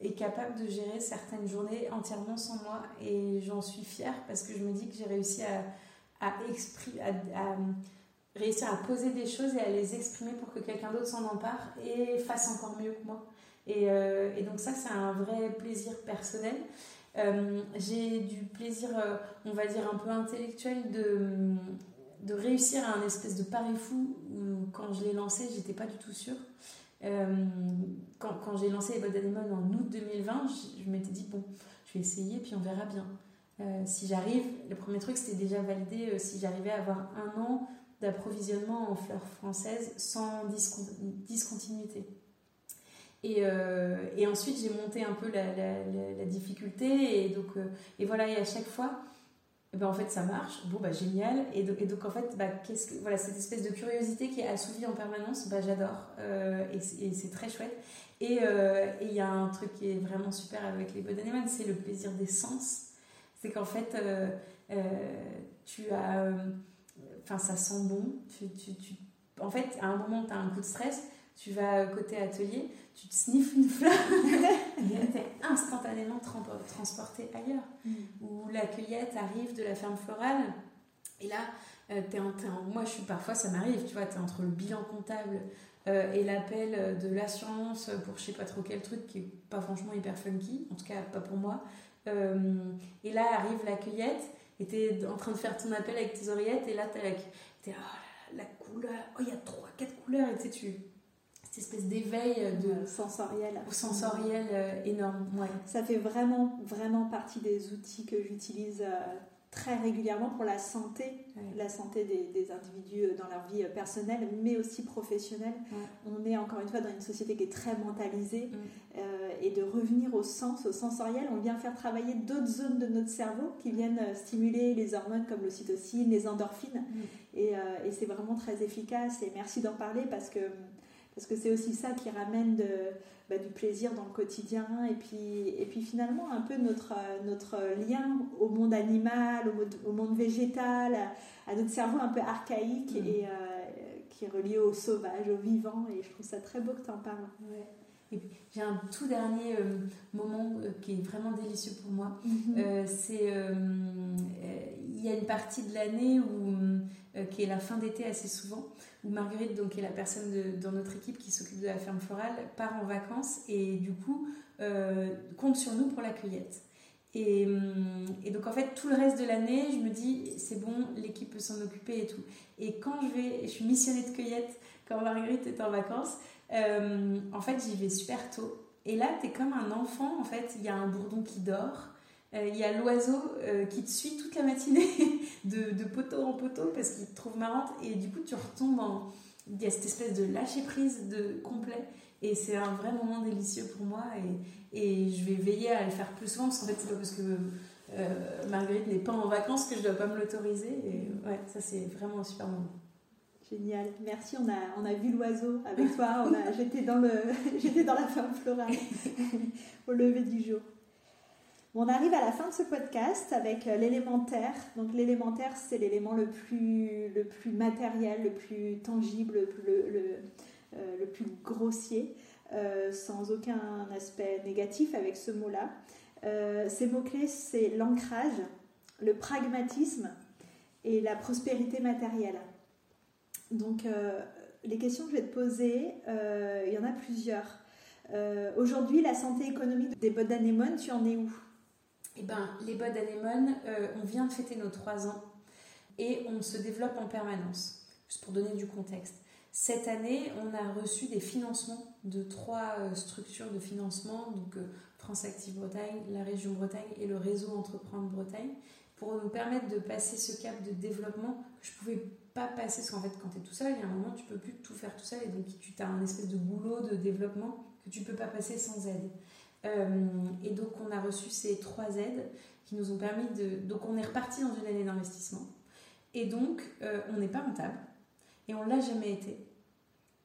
est capable de gérer certaines journées entièrement sans moi. Et j'en suis fière parce que je me dis que j'ai réussi à, à, à, à réussir à poser des choses et à les exprimer pour que quelqu'un d'autre s'en empare et fasse encore mieux que moi. Et, euh, et donc ça, c'est un vrai plaisir personnel. Euh, j'ai du plaisir, euh, on va dire, un peu intellectuel de, de réussir à un espèce de pari fou où quand je l'ai lancé, j'étais pas du tout sûre. quand, j'ai lancé les Bottes en août 2020, je, je m'étais dit, bon, je vais essayer, puis on verra bien. si j'arrive, le premier truc c'était déjà validé si j'arrivais à avoir un an d'approvisionnement en fleurs françaises sans discontinuité. Et, euh, et ensuite, j'ai monté un peu la, la, difficulté. Et donc, euh, et voilà, et à chaque fois, eh ben, en fait, ça marche. Bon, bah, génial. Et donc, et donc en fait, bah, qu'est-ce que, voilà, cette espèce de curiosité qui est assouvie en permanence, bah, j'adore. Euh, et, c'est très chouette. Et il y a un truc qui est vraiment super avec les Bodaneman, c'est le plaisir des sens. C'est qu'en fait, tu as enfin ça sent bon. Tu, tu... En fait, à un moment, tu as un coup de stress, tu vas côté atelier, tu te sniffes une fleur et tu es instantanément transporté ailleurs. Mm. Ou la cueillette arrive de la ferme florale et là, euh, es en, moi je suis parfois, ça m'arrive, tu vois, tu es entre le bilan comptable euh, et l'appel de l'assurance pour je sais pas trop quel truc qui est pas franchement hyper funky, en tout cas pas pour moi. Euh, et là arrive la cueillette et t'es en train de faire ton appel avec tes oreillettes et là t'es là, oh la couleur, oh il y a trois, quatre couleurs et tu sais, tu cette espèce d'éveil de sensoriel sensoriel euh, énorme ouais. ça fait vraiment vraiment partie des outils que j'utilise euh, très régulièrement pour la santé, la santé des, individus euh, dans leur vie euh, personnelle, mais aussi professionnelle. On est encore une fois dans une société qui est très mentalisée mm. euh, et de revenir au sens, au sensoriel, on vient faire travailler d'autres zones de notre cerveau qui viennent stimuler les hormones comme l'ocytocine, les endorphines. Mm. Et, et c'est vraiment très efficace. Et merci d'en parler parce que parce que c'est aussi ça qui ramène de, bah, du plaisir dans le quotidien et puis, et puis finalement un peu notre, notre lien au monde animal, au, monde, végétal, à, notre cerveau un peu archaïque mm. et euh, qui est relié au sauvage, au vivant et je trouve ça très beau que tu en parles. J'ai un tout dernier euh, moment euh, qui est vraiment délicieux pour moi. Mm-hmm. c'est il y a une partie de l'année où qui est la fin d'été assez souvent où Marguerite, donc, qui est la personne dans notre équipe qui s'occupe de la ferme florale, part en vacances et du coup euh, compte sur nous pour la cueillette. Et, hum, et, donc en fait tout le reste de l'année, je me dis c'est bon, l'équipe peut s'en occuper et tout. Et quand je vais, je suis missionnée de cueillette quand Marguerite est en vacances, euh, en fait j'y vais super tôt. Et là tu es comme un enfant en fait, il y a un bourdon qui dort. Euh, il y a l'oiseau euh, qui te suit toute la matinée de, de, poteau en poteau parce qu'il te trouve marrante et du coup tu retombes en... Il y a cette espèce de lâcher prise de complet et c'est un vrai moment délicieux pour moi et, et je vais veiller à le faire plus souvent parce qu'en fait c'est pas parce que Marguerite n'est pas en vacances, que je ne dois pas me l'autoriser. Et ouais, ça c'est vraiment un super moment. Génial, merci. On a, on a vu l'oiseau avec toi. J'étais dans, le, dans la ferme florale au lever du jour. On arrive à la fin de ce podcast avec euh, l'élémentaire. Donc l'élémentaire, c'est l'élément le plus, plus matériel, le plus tangible, le, le, euh, plus grossier, euh, sans aucun aspect négatif avec ce mot-là. ces mots-clés, c'est l'ancrage, le pragmatisme et la prospérité matérielle. Donc, les questions que je vais te poser, il y en a plusieurs. Aujourd'hui, la santé économique des bottes d'anémone, tu en es où? Eh bien, les bottes d'anémone, on vient de fêter nos trois ans et on se développe en permanence. Juste pour donner du contexte. Cette année, on a reçu des financements de trois structures de financement, donc France Active Bretagne, la région Bretagne et le réseau Entreprendre Bretagne, pour nous permettre de passer ce cap de développement que je pouvais pas passer, parce qu'en fait, quand tu es tout seul, il y a un moment, tu peux plus tout faire tout seul, et donc tu as un espèce de boulot de développement que tu peux pas passer sans aide. Euh, et donc, on a reçu ces trois aides qui nous ont permis de. Donc, on est reparti dans une année d'investissement, et donc, euh, on n'est pas rentable, et on l'a jamais été.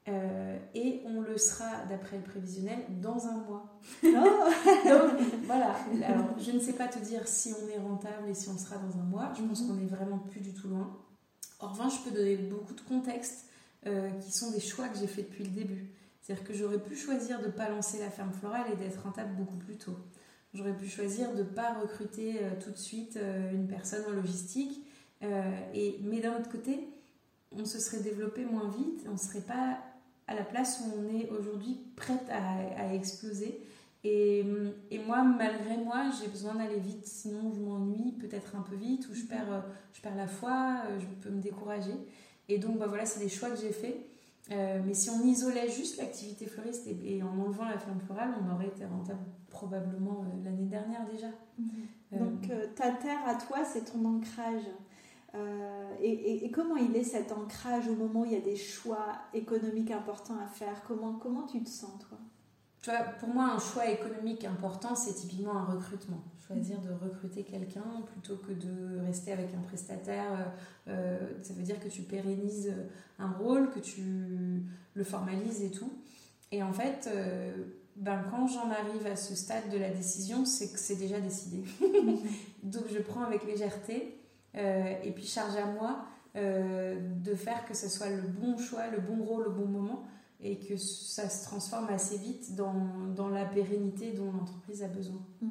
Euh, et on le sera, d'après le prévisionnel, dans un mois. Oh. Donc voilà, alors je ne sais pas te dire si on est rentable et si on sera dans un mois. Je pense mhm. qu'on est vraiment plus du tout loin. En revanche, je peux donner beaucoup de contextes euh, qui sont des choix que j'ai fait depuis le début. C'est-à-dire que j'aurais pu choisir de ne pas lancer la ferme florale et d'être rentable beaucoup plus tôt. J'aurais pu choisir de ne pas recruter euh, tout de suite une personne en logistique. et, mais d'un autre côté, on se serait développé moins vite, on ne serait pas à la place où on est aujourd'hui prête à, exploser. Et, et, moi, malgré moi, j'ai besoin d'aller vite, sinon je m'ennuie peut-être un peu vite, ou je perds, je perds la foi, je peux me décourager. Et donc, bah voilà, c'est des choix que j'ai faits. Euh, mais si on isolait juste l'activité fleuriste et, en enlevant la ferme florale, on aurait été rentable probablement euh, l'année dernière déjà. Mhm. Euh, donc, ta terre à toi, c'est ton ancrage. Euh, et, comment il est cet ancrage au moment où il y a des choix économiques importants à faire? Comment, comment tu te sens, toi? Tu vois, Pour moi, un choix économique important, c'est typiquement un recrutement. Choisir de recruter quelqu'un plutôt que de rester avec un prestataire, euh, euh, ça veut dire que tu pérennises un rôle, que tu le formalises et tout. Et en fait, ben, quand j'en arrive à ce stade de la décision, c'est que c'est déjà décidé. Donc je prends avec légèreté euh, et puis charge à moi euh, de faire que ce soit le bon choix, le bon rôle au bon moment et que ça se transforme assez vite dans, dans la pérennité dont l'entreprise a besoin. Mhm.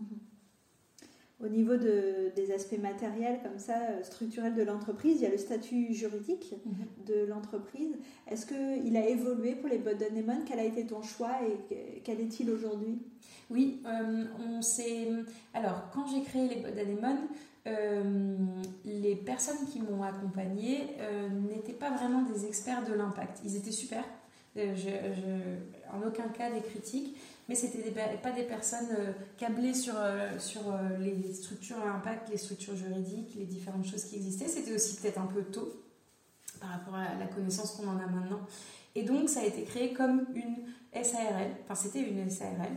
Au niveau de, des aspects matériels, comme ça, euh, structurels de l'entreprise, il y a le statut juridique mhm. de l'entreprise. Est-ce qu'il a évolué pour les bottes d'anémone Quel a été ton choix et quel est-il aujourd'hui? Oui, on s'est. Alors, quand j'ai créé les bottes d'anémone, euh, les personnes qui m'ont accompagnée euh, n'étaient pas vraiment des experts de l'impact. Ils étaient super, euh, en aucun cas des critiques, mais c'était pas des personnes câblées sur, sur les structures à impact, les structures juridiques, les différentes choses qui existaient. C'était aussi peut-être un peu tôt par rapport à la connaissance qu'on en a maintenant. Et donc ça a été créé comme une SARL, enfin c'était une SARL,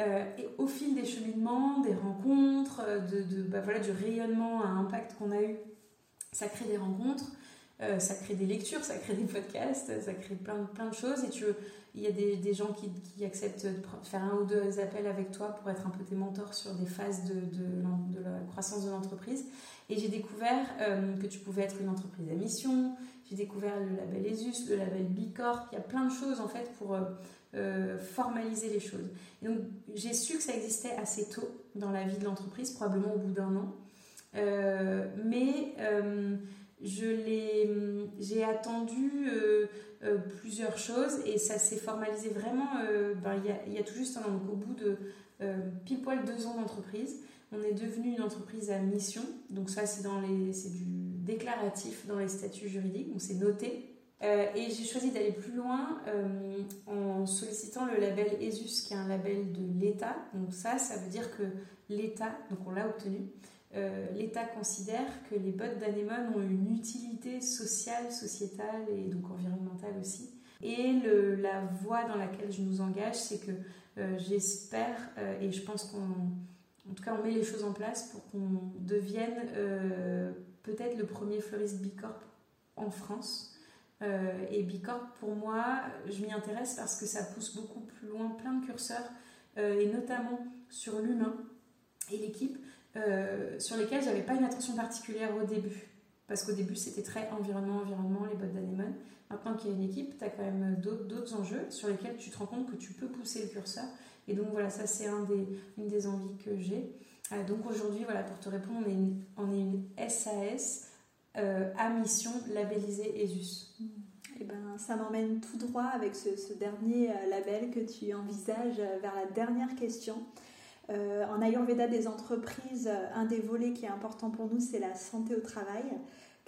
euh, et au fil des cheminements, des rencontres, euh, bah du rayonnement à impact qu'on a eu, ça crée des rencontres, euh, ça crée des lectures, ça crée des podcasts, ça crée plein, plein de choses. Et tu, il y a des, des gens qui, qui, acceptent de faire un ou deux appels avec toi pour être un peu tes mentors sur des phases de, de, la croissance de l'entreprise. Et j'ai découvert que tu pouvais être une entreprise à mission. J'ai découvert le label ESUS, le label Bicorp. Il y a plein de choses en fait pour euh, formaliser les choses. donc j'ai su que ça existait assez tôt dans la vie de l'entreprise, probablement au bout d'un an. Euh, mais euh, j'ai attendu plusieurs choses et ça s'est formalisé vraiment ben, il, y a, y, a, tout juste un an. Donc au bout de pile poil deux ans d'entreprise, on est devenu une entreprise à mission. Donc ça c'est du déclaratif dans les statuts juridiques, donc c'est noté. Euh, et j'ai choisi d'aller plus loin euh, en sollicitant le label ESUS, qui est un label de l'État. Donc ça, ça veut dire que l'État, donc on l'a obtenu, euh, l'État considère que les bottes d'anémone ont une utilité sociale, sociétale et donc environnementale aussi. Et la voie dans laquelle je nous engage, c'est que j'espère, et je pense qu'on en tout cas, on met les choses en place pour qu'on devienne peut-être le premier fleuriste Bicorp en France. et Bicorp, pour moi, je m'y intéresse parce que ça pousse beaucoup plus loin plein de curseurs, et notamment sur l'humain et l'équipe, sur lesquels j'avais pas une attention particulière au début. Parce qu'au début, c'était très environnement, environnement, les bottes d'anémone. Maintenant qu'il y a une équipe, tu as quand même d'autres enjeux sur lesquels tu te rends compte que tu peux pousser le curseur. Et donc voilà, ça c'est une des envies que j'ai. Euh, donc aujourd'hui, voilà, pour te répondre, on est une, SAS euh, à mission labellisée ESUS. Et eh ben, ça m'emmène tout droit avec ce, dernier euh, label que tu envisages vers la dernière question. En Ayurveda des entreprises, un des volets qui est important pour nous, c'est la santé au travail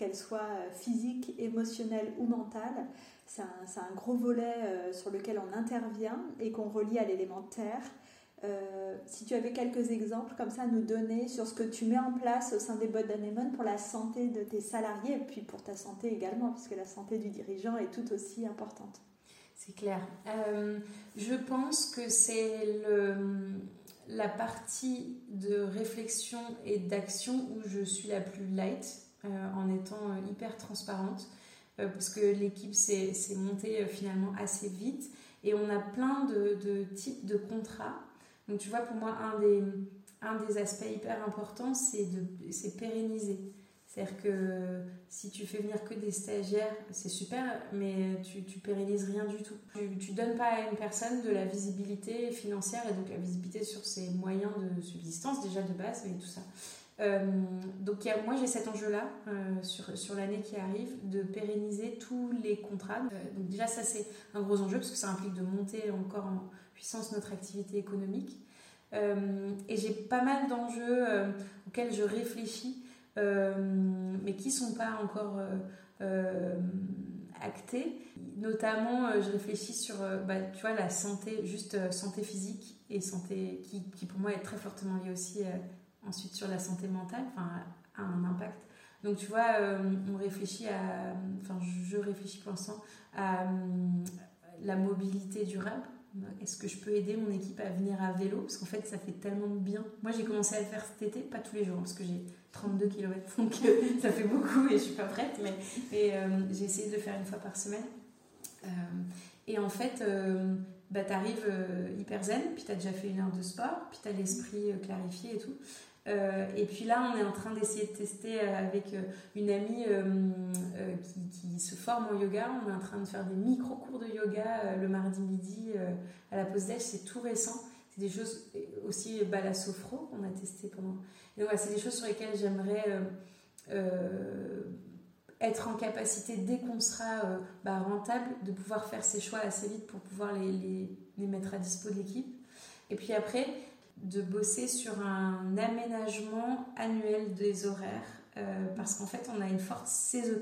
qu'elle soit euh, physique, émotionnelle ou mentale. C'est un, gros volet euh, sur lequel on intervient et qu'on relie à l'élémentaire. Euh, si tu avais quelques exemples comme ça à nous donner sur ce que tu mets en place au sein des bottes d'anémone pour la santé de tes salariés et puis pour ta santé également, puisque la santé du dirigeant est tout aussi importante. C'est clair. je pense que c'est la partie de réflexion et d'action où je suis la plus light euh, en étant euh, hyper transparente euh, parce que l'équipe s'est montée finalement assez vite et on a plein de, types de contrats. Donc tu vois, pour moi, un des, un des aspects hyper importants, c'est pérenniser. C'est-à-dire que si tu fais venir que des stagiaires, c'est super, mais tu, tu pérennises rien du tout. Tu, ne donnes pas à une personne de la visibilité financière et donc la visibilité sur ses moyens de subsistance déjà de base et tout ça. Euh, donc moi j'ai cet enjeu-là euh, sur, sur l'année qui arrive de pérenniser tous les contrats. Euh, donc déjà ça c'est un gros enjeu parce que ça implique de monter encore en puissance notre activité économique. et j'ai pas mal d'enjeux auxquels je réfléchis mais qui sont pas encore actés. Notamment je réfléchis sur bah, tu vois, la santé, juste santé physique et santé qui, qui, pour moi est très fortement liée aussi ensuite sur la santé mentale, enfin, a un impact. Donc tu vois, euh, on réfléchit à, enfin je réfléchis pour l'instant à euh, la mobilité durable. Est-ce que je peux aider mon équipe à venir à vélo? Parce qu'en fait, ça fait tellement de bien. Moi, j'ai commencé à le faire cet été, pas tous les jours, parce que j'ai 32 km, donc euh, ça fait beaucoup et je suis pas prête, mais, j'ai essayé de le faire une fois par semaine. et en fait, bah, tu arrives hyper zen, puis tu as déjà fait une heure de sport, puis tu as l'esprit clarifié et tout. Euh, et puis là, on est en train d'essayer de tester euh, avec euh, une amie qui, se forme en yoga. On est en train de faire des micro-cours de yoga le mardi midi à la pause déj. C'est tout récent. C'est des choses aussi balassofro qu'on a testé pendant. Et voilà, c'est des choses sur lesquelles j'aimerais être en capacité, dès qu'on sera bah, rentable, de pouvoir faire ces choix assez vite pour pouvoir les, les mettre à dispo de l'équipe. Et puis après, de bosser sur un aménagement annuel des horaires euh, parce qu'en fait on a une forte saison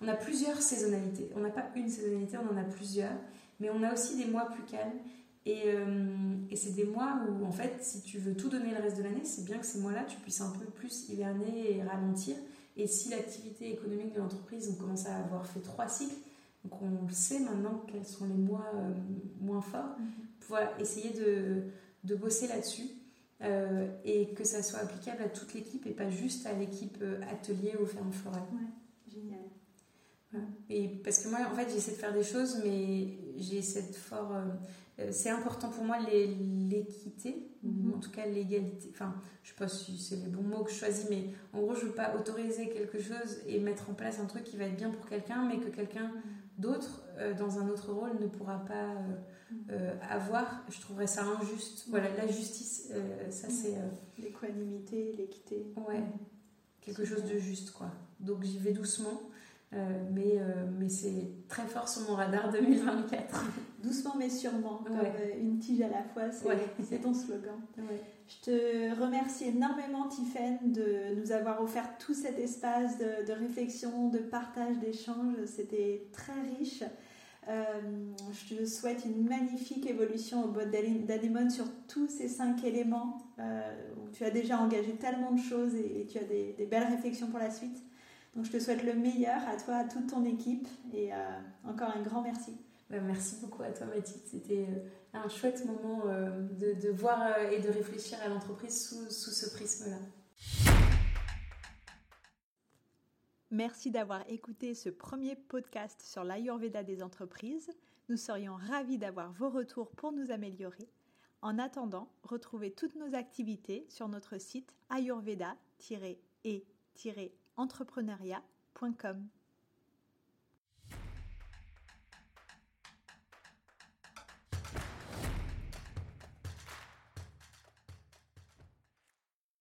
on a plusieurs saisonnalités. On n'a pas une saisonnalité on en a plusieurs mais on a aussi des mois plus calmes. Et, euh, et c'est des mois où en fait si tu veux tout donner le reste de l'année c'est bien que ces mois là tu puisses un peu plus hiverner et ralentir. Et si l'activité économique de l'entreprise on commence à avoir fait trois cycles donc on sait maintenant quels sont les mois euh, moins forts mm-hmm. pour essayer de de bosser là-dessus euh, et que ça soit applicable à toute l'équipe et pas juste à l'équipe euh, atelier ou ferme forêt. Ouais, génial. Et parce que moi, en fait, j'essaie de faire des choses, mais j'ai cette fort. Euh, c'est important pour moi l'équité, ou en tout cas l'égalité. Enfin, je sais pas si c'est les bons mots que je choisis, mais en gros, je veux pas autoriser quelque chose et mettre en place un truc qui va être bien pour quelqu'un, mais que quelqu'un d'autre, dans un autre rôle, ne pourra pas euh, avoir, je trouverais ça injuste. Voilà, la justice, euh, ça c'est. Euh, L'équanimité, l'équité. Ouais, quelque chose de juste, quoi. Donc j'y vais doucement. mais, mais c'est très fort sur mon radar 2024. Doucement mais sûrement, comme une tige à la fois, c'est ton slogan. Je te remercie énormément, Tiffaine, de nous avoir offert tout cet espace de, réflexion, de partage, d'échange. C'était très riche. Euh, je te souhaite une magnifique évolution au bot d'Anémone sur tous ces cinq éléments euh, où tu as déjà engagé tellement de choses et, tu as des, belles réflexions pour la suite. Donc je te souhaite le meilleur à toi, à toute ton équipe et euh, encore un grand merci. Bah, merci beaucoup à toi Mathilde, c'était un chouette moment de, voir et de réfléchir à l'entreprise sous, sous ce prisme-là. Merci d'avoir écouté ce premier podcast sur l'Ayurveda des entreprises. Nous serions ravis d'avoir vos retours pour nous améliorer. En attendant, retrouvez toutes nos activités sur notre site ayurveda-et-entrepreneuriat.com.